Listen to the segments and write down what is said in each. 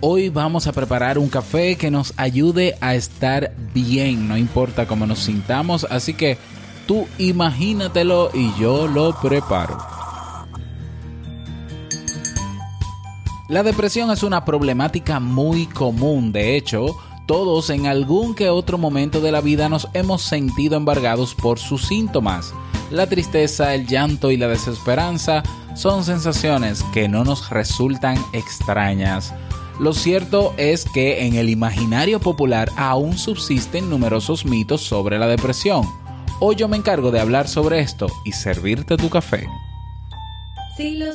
Hoy vamos a preparar un café que nos ayude a estar bien, no importa cómo nos sintamos, así que tú imagínatelo y yo lo preparo. La depresión es una problemática muy común, de hecho, todos en algún que otro momento de la vida nos hemos sentido embargados por sus síntomas. La tristeza, el llanto y la desesperanza son sensaciones que no nos resultan extrañas. Lo cierto es que en el imaginario popular aún subsisten numerosos mitos sobre la depresión. Hoy yo me encargo de hablar sobre esto y servirte tu café. Si lo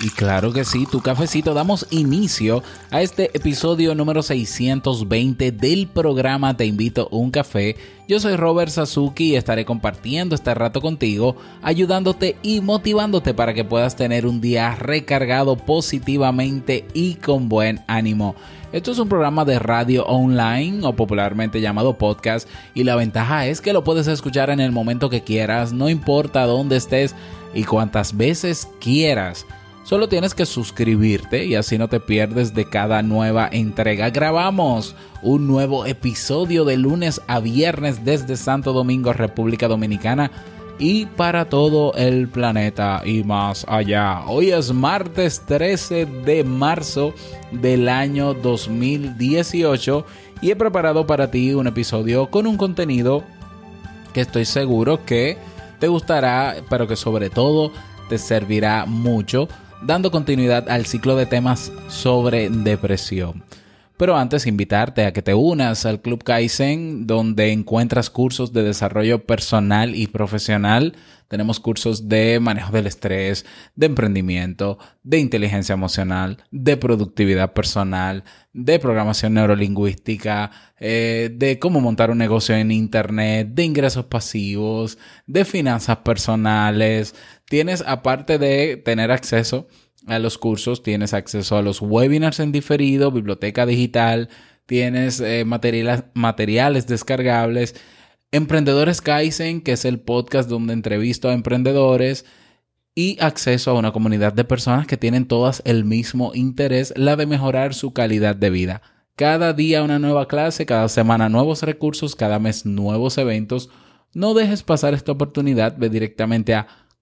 y claro que sí, tu cafecito. Damos inicio a este episodio número 620 del programa Te invito a un café. Yo soy Robert Sasuki y estaré compartiendo este rato contigo, ayudándote y motivándote para que puedas tener un día recargado positivamente y con buen ánimo. Esto es un programa de radio online o popularmente llamado podcast y la ventaja es que lo puedes escuchar en el momento que quieras, no importa dónde estés y cuantas veces quieras. Solo tienes que suscribirte y así no te pierdes de cada nueva entrega. Grabamos un nuevo episodio de lunes a viernes desde Santo Domingo, República Dominicana y para todo el planeta y más allá. Hoy es martes 13 de marzo del año 2018 y he preparado para ti un episodio con un contenido que estoy seguro que te gustará, pero que sobre todo te servirá mucho dando continuidad al ciclo de temas sobre depresión. Pero antes invitarte a que te unas al Club Kaizen donde encuentras cursos de desarrollo personal y profesional. Tenemos cursos de manejo del estrés, de emprendimiento, de inteligencia emocional, de productividad personal, de programación neurolingüística, eh, de cómo montar un negocio en Internet, de ingresos pasivos, de finanzas personales. Tienes, aparte de tener acceso a los cursos, tienes acceso a los webinars en diferido, biblioteca digital, tienes eh, materiales, materiales descargables. Emprendedores Kaizen, que es el podcast donde entrevisto a emprendedores y acceso a una comunidad de personas que tienen todas el mismo interés, la de mejorar su calidad de vida. Cada día una nueva clase, cada semana nuevos recursos, cada mes nuevos eventos. No dejes pasar esta oportunidad, ve directamente a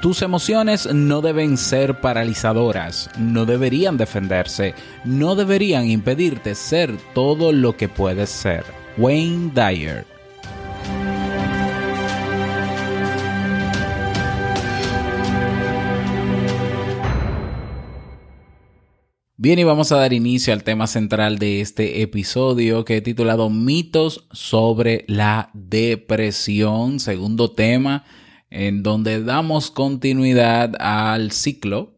Tus emociones no deben ser paralizadoras, no deberían defenderse, no deberían impedirte ser todo lo que puedes ser. Wayne Dyer Bien, y vamos a dar inicio al tema central de este episodio que he titulado Mitos sobre la depresión, segundo tema en donde damos continuidad al ciclo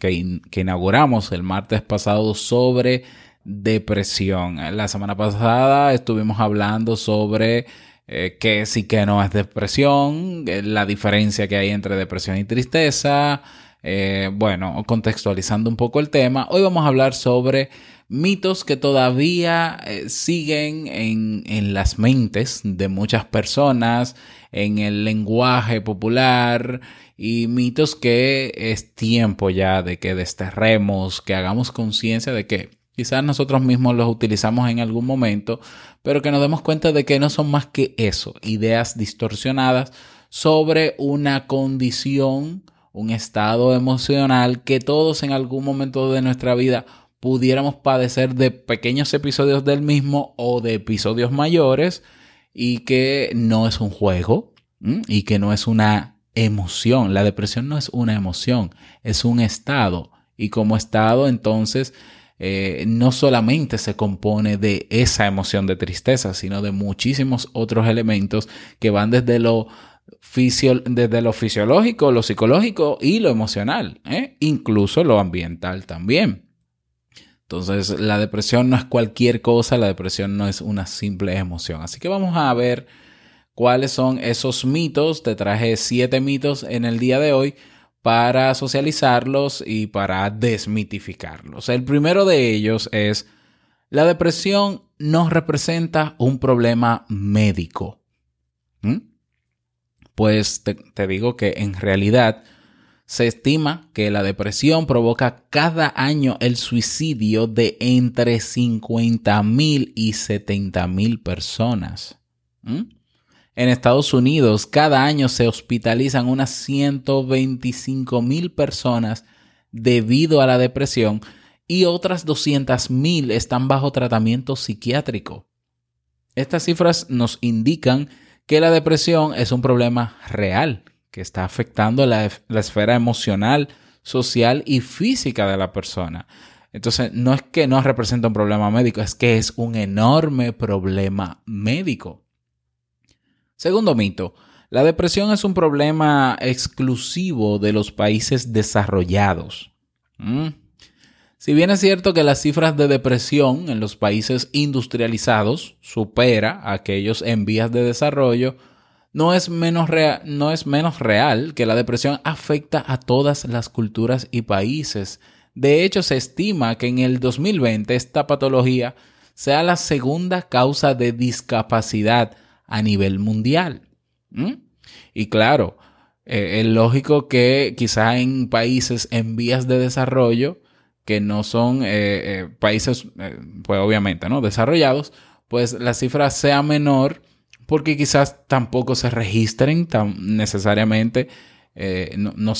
que, inauguramos el martes pasado sobre depresión. La semana pasada estuvimos hablando sobre eh, qué sí que no es depresión, eh, la diferencia que hay entre depresión y tristeza, Eh, bueno, contextualizando un poco el tema, hoy vamos a hablar sobre mitos que todavía eh, siguen en, en, las mentes de muchas personas, en el lenguaje popular y mitos que es tiempo ya de que desterremos, que hagamos conciencia de que quizás nosotros mismos los utilizamos en algún momento, pero que nos demos cuenta de que no son más que eso, ideas distorsionadas sobre una condición, un estado emocional que todos en algún momento de nuestra vida pudiéramos padecer de pequeños episodios del mismo o de episodios mayores y que no es un juego y que no es una emoción. La depresión no es una emoción, es un estado. Y como estado, entonces, eh, no solamente se compone de esa emoción de tristeza, sino de muchísimos otros elementos que van desde lo, desde lo fisiológico, lo psicológico y lo emocional, ¿eh? incluso lo ambiental también. Entonces, la depresión no es cualquier cosa, la depresión no es una simple emoción. Así que vamos a ver cuáles son esos mitos. Te traje siete mitos en el día de hoy para socializarlos y para desmitificarlos. El primero de ellos es, la depresión no representa un problema médico. ¿Mm? Pues te, te digo que en realidad se estima que la depresión provoca cada año el suicidio de entre 50 mil y 70 mil personas. ¿Mm? En Estados Unidos, cada año se hospitalizan unas 125 mil personas debido a la depresión y otras 200 mil están bajo tratamiento psiquiátrico. Estas cifras nos indican que la depresión es un problema real que está afectando la, esfera emocional, social y física de la persona. Entonces, no es que no representa un problema médico, es que es un enorme problema médico. Segundo mito, la depresión es un problema exclusivo de los países desarrollados. Mm. Si bien es cierto que las cifras de depresión en los países industrializados supera a aquellos en vías de desarrollo, no es, menos no es menos real que la depresión afecta a todas las culturas y países. De hecho, se estima que en el 2020 esta patología sea la segunda causa de discapacidad a nivel mundial. Y claro, eh, es lógico que quizá en países en vías de desarrollo, que no son eh, eh, países, pues obviamente, ¿no? Desarrollados, pues la cifra sea menor porque quizás tampoco se registren tan necesariamente, eh, no, no,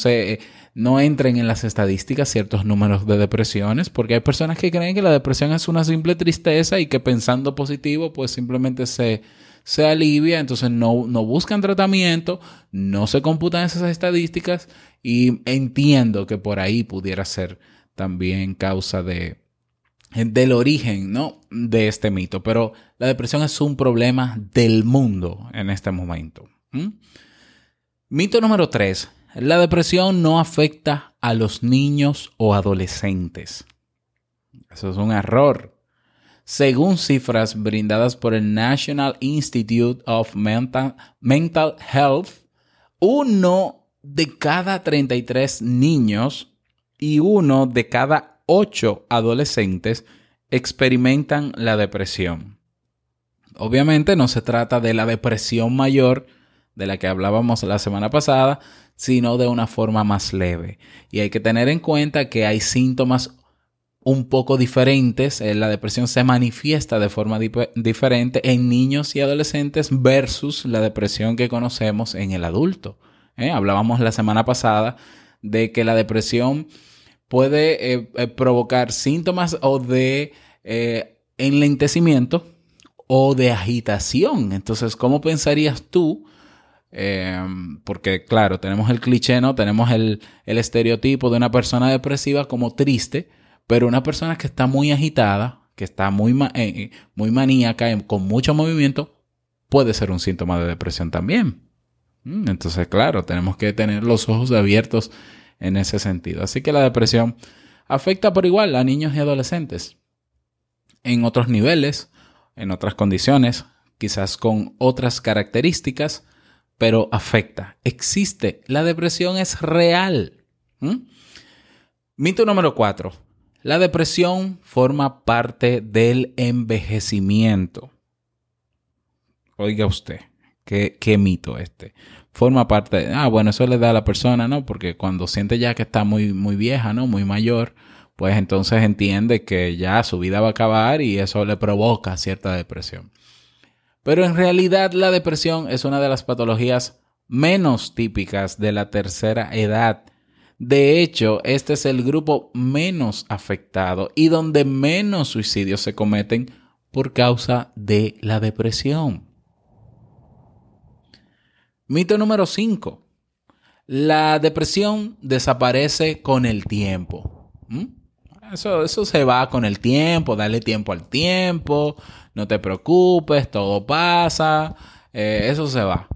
no entren en las estadísticas ciertos números de depresiones, porque hay personas que creen que la depresión es una simple tristeza y que pensando positivo, pues simplemente se, se alivia, entonces no, no buscan tratamiento, no se computan esas estadísticas y entiendo que por ahí pudiera ser también causa de, del origen ¿no? de este mito, pero la depresión es un problema del mundo en este momento. Mito número 3. La depresión no afecta a los niños o adolescentes. Eso es un error. Según cifras brindadas por el National Institute of Mental, Mental Health, uno de cada 33 niños y uno de cada Ocho adolescentes experimentan la depresión. Obviamente no se trata de la depresión mayor de la que hablábamos la semana pasada, sino de una forma más leve. Y hay que tener en cuenta que hay síntomas un poco diferentes. Eh, la depresión se manifiesta de forma diferente en niños y adolescentes versus la depresión que conocemos en el adulto. ¿eh? Hablábamos la semana pasada de que la depresión puede eh, eh, provocar síntomas o de eh, enlentecimiento o de agitación. Entonces, ¿cómo pensarías tú? porque, claro, tenemos el cliché, ¿no? Tenemos el, estereotipo de una persona depresiva como triste, pero una persona que está muy agitada, que está muy, muy maníaca, con mucho movimiento, puede ser un síntoma de depresión también. Mm, entonces, claro, tenemos que tener los ojos abiertos en ese sentido. Así que la depresión afecta por igual a niños y adolescentes en otros niveles, en otras condiciones, quizás con otras características, pero afecta. Existe. La depresión es real. Mito número 4. La depresión forma parte del envejecimiento. Oiga usted, qué, qué mito este. Forma parte ah, bueno, eso le da a la persona, ¿no? Porque cuando siente ya que está muy, muy vieja, ¿no? Muy mayor, pues entonces entiende que ya su vida va a acabar y eso le provoca cierta depresión. Pero en realidad la depresión es una de las patologías menos típicas de la tercera edad. De hecho, este es el grupo menos afectado y donde menos suicidios se cometen por causa de la depresión. Mito número 5. La depresión desaparece con el tiempo. ¿Mm? Eso, se va con el tiempo, dale tiempo al tiempo, no te preocupes, todo pasa, eh, eso se va.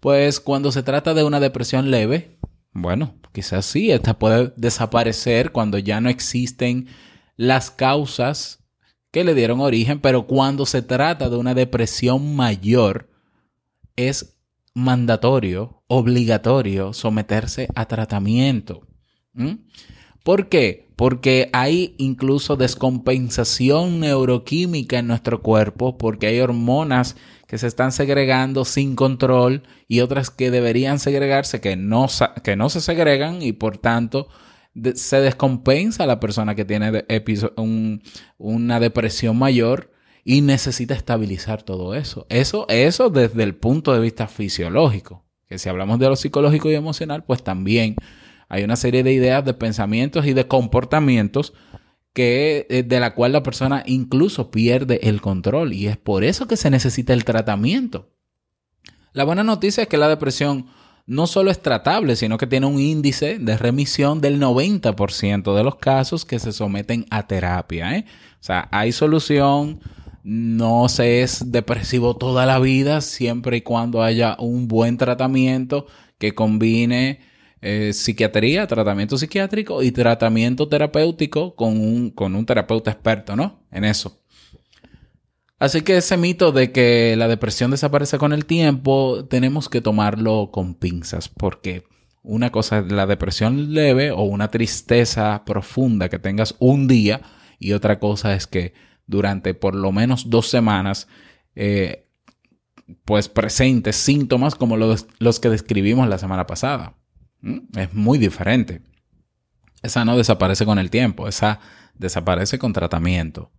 Pues cuando se trata de una depresión leve, bueno, quizás sí, esta puede desaparecer cuando ya no existen las causas que le dieron origen, pero cuando se trata de una depresión mayor, es mandatorio, obligatorio someterse a tratamiento. ¿Por qué? Porque hay incluso descompensación neuroquímica en nuestro cuerpo, porque hay hormonas que se están segregando sin control y otras que deberían segregarse que no, que no se segregan y por tanto se descompensa a la persona que tiene una depresión mayor y necesita estabilizar todo eso. Eso, eso desde el punto de vista fisiológico. Que si hablamos de lo psicológico y emocional, pues también hay una serie de ideas, de pensamientos y de comportamientos que, eh, de la cual la persona incluso pierde el control y es por eso que se necesita el tratamiento. La buena noticia es que la depresión no solo es tratable, sino que tiene un índice de remisión del 90% de los casos que se someten a terapia. ¿eh? O sea, hay solución, no se es depresivo toda la vida, siempre y cuando haya un buen tratamiento que combine eh, psiquiatría, tratamiento psiquiátrico y tratamiento terapéutico con un, con un terapeuta experto, ¿no? En eso. Así que ese mito de que la depresión desaparece con el tiempo, tenemos que tomarlo con pinzas, porque una cosa es la depresión leve o una tristeza profunda que tengas un día y otra cosa es que durante por lo menos dos semanas eh, pues presentes síntomas como los, los que describimos la semana pasada. ¿Mm? Es muy diferente. Esa no desaparece con el tiempo, esa desaparece con tratamiento.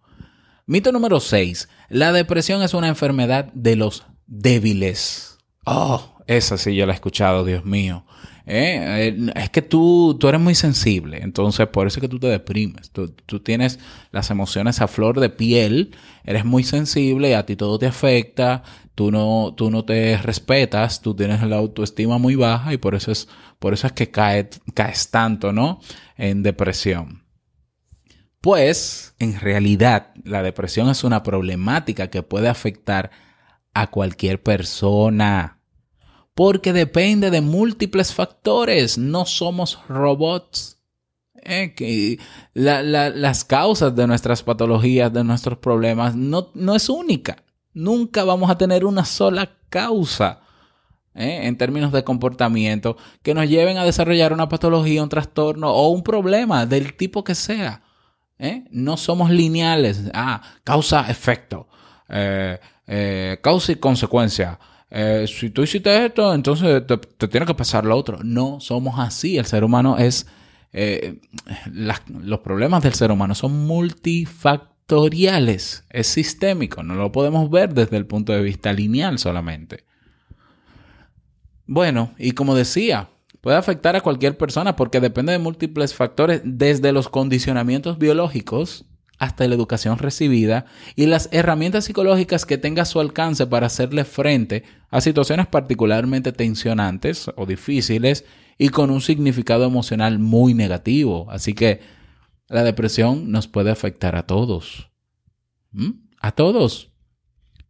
Mito número 6. La depresión es una enfermedad de los débiles. Oh, esa sí yo la he escuchado, Dios mío. Eh, eh, es que tú, tú eres muy sensible, entonces por eso es que tú te deprimes. Tú, tú, tienes las emociones a flor de piel, eres muy sensible a ti todo te afecta, tú no, tú no te respetas, tú tienes la autoestima muy baja y por eso es, por eso es que caes tanto, ¿no? En depresión. Pues, en realidad, la depresión es una problemática que puede afectar a cualquier persona. Porque depende de múltiples factores. No somos robots. Eh, las causas de nuestras patologías, de nuestros problemas, no, no es única nunca vamos a tener una sola causa ¿eh? en términos de comportamiento que nos lleven a desarrollar una patología, un trastorno o un problema del tipo que sea. ¿eh? No somos lineales. Ah, causa-efecto. Causa y consecuencia. Si tú hiciste esto, entonces te, tiene que pasar lo otro. No somos así. El ser humano es... los problemas del ser humano son multifactoriales es sistémico, no lo podemos ver desde el punto de vista lineal solamente. Bueno, y como decía, puede afectar a cualquier persona porque depende de múltiples factores, desde los condicionamientos biológicos hasta la educación recibida y las herramientas psicológicas que tenga a su alcance para hacerle frente a situaciones particularmente tensionantes o difíciles y con un significado emocional muy negativo. Así que la depresión nos puede afectar a todos. ¿Mm? A todos.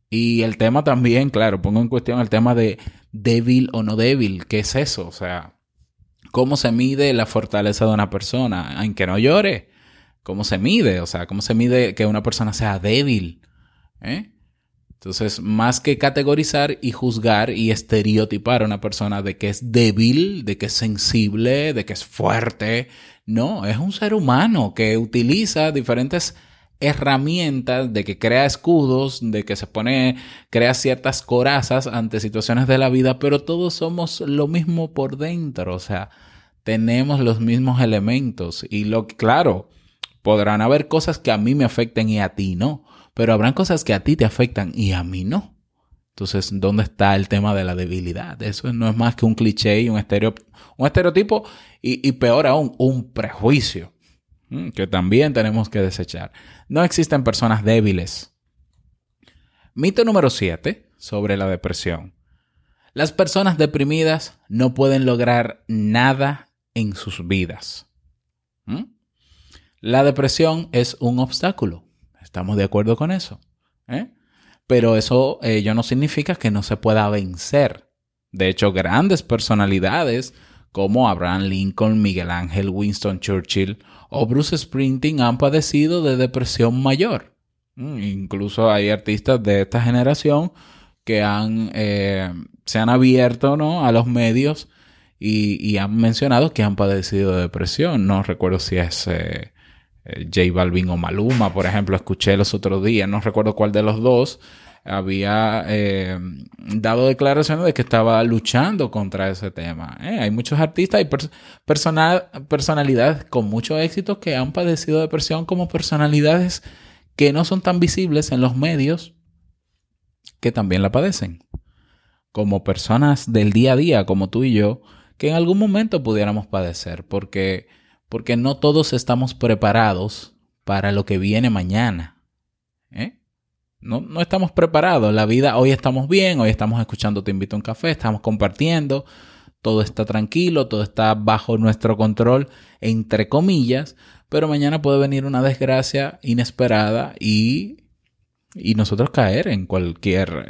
Y el tema también, claro, pongo en cuestión el tema de débil o no débil. ¿Qué es eso? O sea, ¿cómo se mide la fortaleza de una persona? En que no llore. ¿Cómo se mide? O sea, ¿cómo se mide que una persona sea débil? ¿Eh? Entonces, más que categorizar y juzgar y estereotipar a una persona de que es débil, de que es sensible, de que es fuerte, no, es un ser humano que utiliza diferentes herramientas, de que crea escudos, de que se pone, crea ciertas corazas ante situaciones de la vida, pero todos somos lo mismo por dentro, o sea, tenemos los mismos elementos y lo claro, podrán haber cosas que a mí me afecten y a ti no, pero habrán cosas que a ti te afectan y a mí no. Entonces, ¿dónde está el tema de la debilidad? Eso no es más que un cliché y un, un estereotipo y, y peor aún, un prejuicio que también tenemos que desechar. No existen personas débiles. Mito número 7 sobre la depresión. Las personas deprimidas no pueden lograr nada en sus vidas. ¿Mm? La depresión es un obstáculo. Estamos de acuerdo con eso. ¿Eh? Pero eso ello no significa que no se pueda vencer. De hecho, grandes personalidades como Abraham Lincoln, Miguel Ángel, Winston Churchill o Bruce Springsteen han padecido de depresión mayor. Mm, incluso hay artistas de esta generación que han, eh, se han abierto ¿no? a los medios y, han mencionado que han padecido de depresión. No recuerdo si es eh, eh, J Balvin o Maluma, por ejemplo, escuché los otros días, no recuerdo cuál de los dos había eh, dado declaraciones de que estaba luchando contra ese tema. Eh, hay muchos artistas y personalidades con mucho éxito que han padecido depresión como personalidades que no son tan visibles en los medios que también la padecen. Como personas del día a día, como tú y yo, que en algún momento pudiéramos padecer, porque, porque no todos estamos preparados para lo que viene mañana. ¿eh? No, no, estamos preparados. La vida, hoy estamos bien, hoy estamos escuchando Te invito a un café, estamos compartiendo, todo está tranquilo, todo está bajo nuestro control, entre comillas, pero mañana puede venir una desgracia inesperada y, y nosotros caer en cualquier,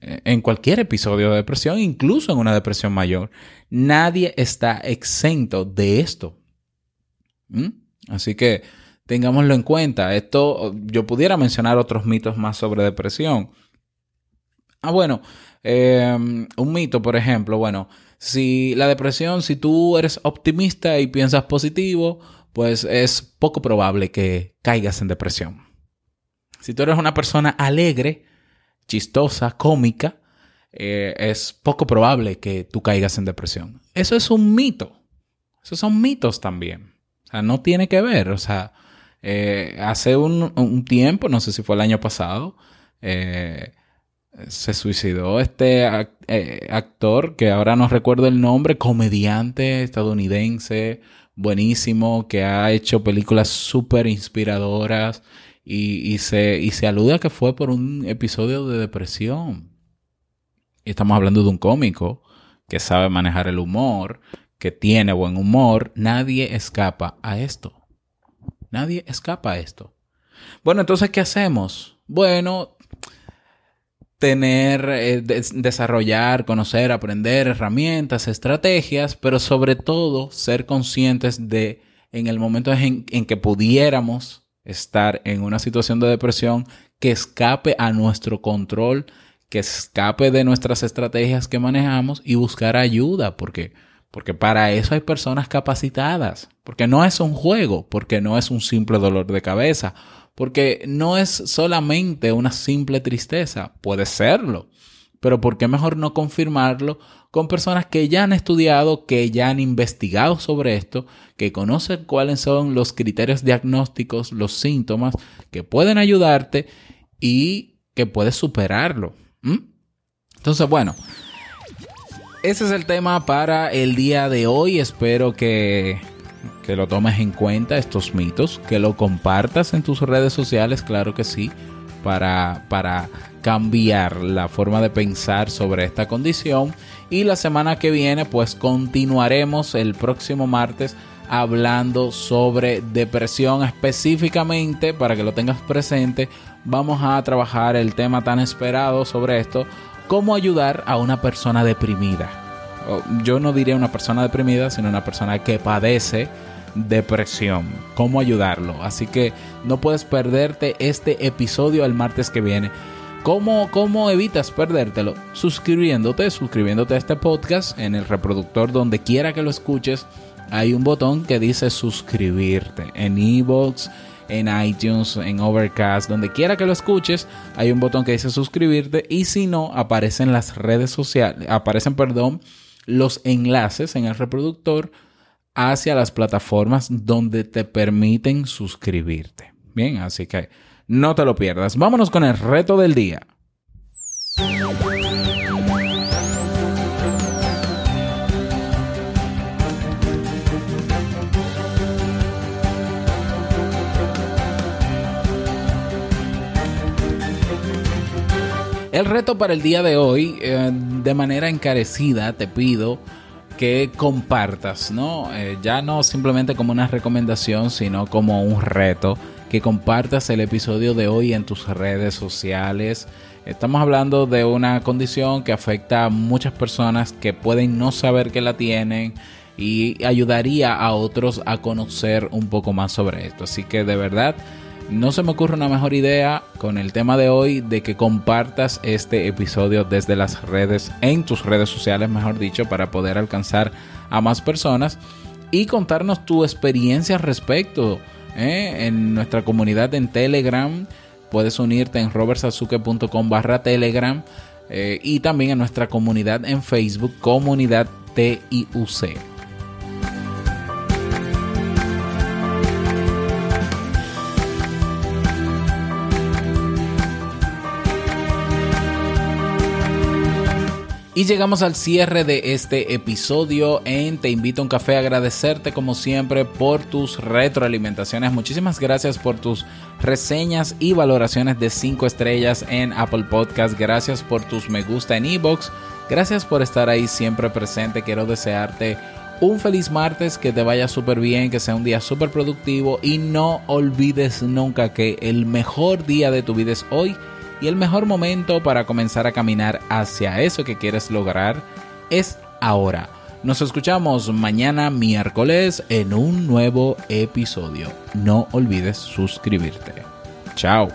eh, en cualquier episodio de depresión, incluso en una depresión mayor. Nadie está exento de esto. ¿Mm? Así que tengámoslo en cuenta. Esto, yo pudiera mencionar otros mitos más sobre depresión. Ah, bueno, em, un mito, por ejemplo, bueno, si la depresión, si tú eres optimista y piensas positivo, pues es poco probable que caigas en depresión. Si tú eres una persona alegre, chistosa, cómica, eh, es poco probable que tú caigas en depresión. Eso es un mito. Esos son mitos también. O sea, no tiene que ver. O sea, eh, hace un, tiempo, no sé si fue el año pasado, eh, se suicidó este eh, actor que ahora no recuerdo el nombre, comediante estadounidense, buenísimo, que ha hecho películas súper inspiradoras y, se, y se alude a que fue por un episodio de depresión. Y estamos hablando de un cómico que sabe manejar el humor, que tiene buen humor. Nadie escapa a esto. Nadie escapa a esto. Bueno, entonces, ¿qué hacemos? Bueno, tener, eh, desarrollar, conocer, aprender herramientas, estrategias, pero sobre todo ser conscientes de en el momento en, en que pudiéramos estar en una situación de depresión que escape a nuestro control, que escape de nuestras estrategias que manejamos y buscar ayuda, porque porque para eso hay personas capacitadas. Porque no es un juego, porque no es un simple dolor de cabeza, porque no es solamente una simple tristeza. Puede serlo. Pero ¿por qué mejor no confirmarlo con personas que ya han estudiado, que ya han investigado sobre esto, que conocen cuáles son los criterios diagnósticos, los síntomas, que pueden ayudarte y que puedes superarlo? ¿Mm? Entonces, bueno, ese es el tema para el día de hoy. Espero que, que lo tomes en cuenta, estos mitos, que lo compartas en tus redes sociales, claro que sí, para, para cambiar la forma de pensar sobre esta condición. Y la semana que viene, pues continuaremos el próximo martes hablando sobre depresión específicamente, para que lo tengas presente. Vamos a trabajar el tema tan esperado sobre esto cómo ayudar a una persona deprimida. Yo no diría una persona deprimida, sino una persona que padece depresión. Cómo ayudarlo. Así que no puedes perderte este episodio el martes que viene. ¿Cómo, ¿Cómo evitas perdértelo? Suscribiéndote, suscribiéndote a este podcast en el reproductor donde quiera que lo escuches. Hay un botón que dice suscribirte en iVoox, en iTunes, en Overcast, donde quiera que lo escuches, hay un botón que dice suscribirte y si no, aparecen las redes sociales, aparecen, perdón, los enlaces en el reproductor hacia las plataformas donde te permiten suscribirte. Bien, así que no te lo pierdas. Vámonos con el reto del día. El reto para el día de hoy, eh, de manera encarecida, te pido que compartas, ¿no? Eh, ya no simplemente como una recomendación, sino como un reto que compartas el episodio de hoy en tus redes sociales. Estamos hablando de una condición que afecta a muchas personas que pueden no saber que la tienen y ayudaría a otros a conocer un poco más sobre esto. Así que de verdad, no se me ocurre una mejor idea con el tema de hoy de que compartas este episodio desde las redes, en tus redes sociales, mejor dicho, para poder alcanzar a más personas y contarnos tu experiencia al respecto ¿eh? en nuestra comunidad en Telegram. Puedes unirte en robertsazuke.com barra Telegram eh, y también en nuestra comunidad en Facebook, comunidad TIUC. Y llegamos al cierre de este episodio en Te invito a un café. Agradecerte como siempre por tus retroalimentaciones. Muchísimas gracias por tus reseñas y valoraciones de 5 estrellas en Apple Podcast. Gracias por tus me gusta en Ebox. Gracias por estar ahí siempre presente. Quiero desearte un feliz martes, que te vaya súper bien, que sea un día súper productivo y no olvides nunca que el mejor día de tu vida es hoy y el mejor momento para comenzar a caminar hacia eso que quieres lograr es ahora. Nos escuchamos mañana miércoles en un nuevo episodio. No olvides suscribirte. Chao.